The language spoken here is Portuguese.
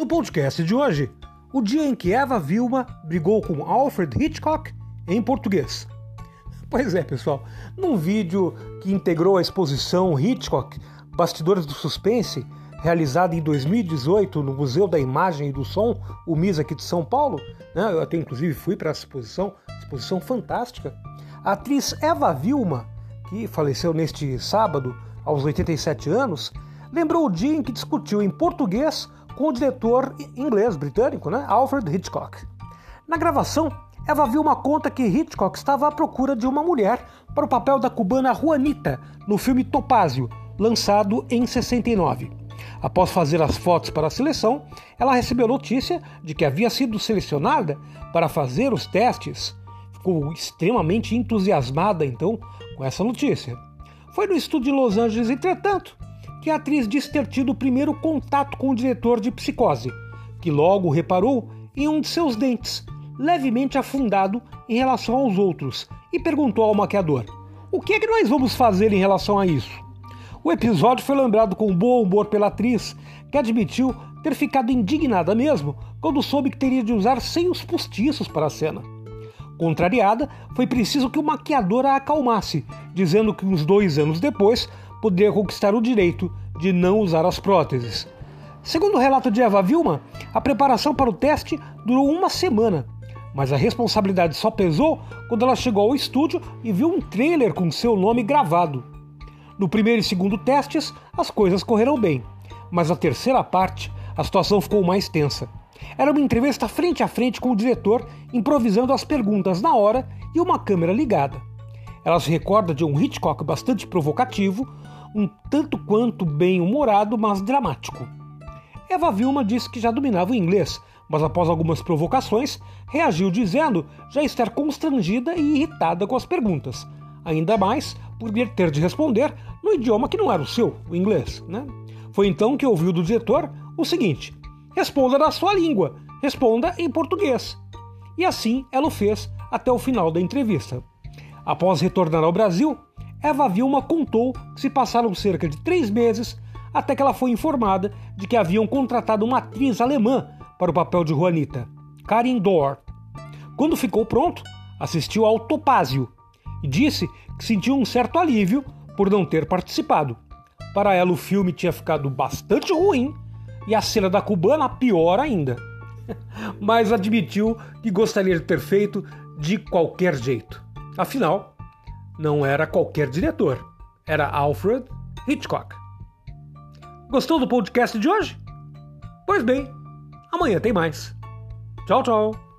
No podcast de hoje, o dia em que Eva Vilma brigou com Alfred Hitchcock em português. Pois é, pessoal, num vídeo que integrou a exposição Hitchcock Bastidores do Suspense, realizada em 2018 no Museu da Imagem e do Som, o MIS aqui de São Paulo, né? eu até inclusive fui para essa exposição, exposição fantástica. A atriz Eva Vilma, que faleceu neste sábado aos 87 anos, lembrou o dia em que discutiu em português com o diretor inglês britânico, né, Alfred Hitchcock. Na gravação, Eva viu uma conta que Hitchcock estava à procura de uma mulher para o papel da cubana Juanita no filme Topázio, lançado em 69. Após fazer as fotos para a seleção, ela recebeu notícia de que havia sido selecionada para fazer os testes. Ficou extremamente entusiasmada então com essa notícia. Foi no estúdio de Los Angeles, entretanto, que a atriz disse ter tido o primeiro contato com o diretor de Psicose, que logo reparou em um de seus dentes, levemente afundado em relação aos outros, e perguntou ao maquiador: O que é que nós vamos fazer em relação a isso? O episódio foi lembrado com bom humor pela atriz, que admitiu ter ficado indignada mesmo quando soube que teria de usar seios postiços para a cena. Contrariada, foi preciso que o maquiador a acalmasse, dizendo que uns dois anos depois poderia conquistar o direito de não usar as próteses. Segundo o relato de Eva Vilma, a preparação para o teste durou uma semana, mas a responsabilidade só pesou quando ela chegou ao estúdio e viu um trailer com seu nome gravado. No primeiro e segundo testes, as coisas correram bem, mas na terceira parte, a situação ficou mais tensa. Era uma entrevista frente a frente com o diretor, improvisando as perguntas na hora e uma câmera ligada. Ela se recorda de um Hitchcock bastante provocativo, um tanto quanto bem-humorado, mas dramático. Eva Vilma disse que já dominava o inglês, mas após algumas provocações, reagiu dizendo já estar constrangida e irritada com as perguntas, ainda mais por ter de responder no idioma que não era o seu, o inglês. Né? Foi então que ouviu do diretor o seguinte: responda na sua língua, responda em português. E assim ela o fez até o final da entrevista. Após retornar ao Brasil, Eva Vilma contou que se passaram cerca de três meses até que ela foi informada de que haviam contratado uma atriz alemã para o papel de Juanita, Karin Dor. Quando ficou pronto, assistiu ao Topázio e disse que sentiu um certo alívio por não ter participado. Para ela, o filme tinha ficado bastante ruim e a cena da cubana pior ainda. Mas admitiu que gostaria de ter feito de qualquer jeito. Afinal, não era qualquer diretor, era Alfred Hitchcock. Gostou do podcast de hoje? Pois bem, amanhã tem mais. Tchau, tchau.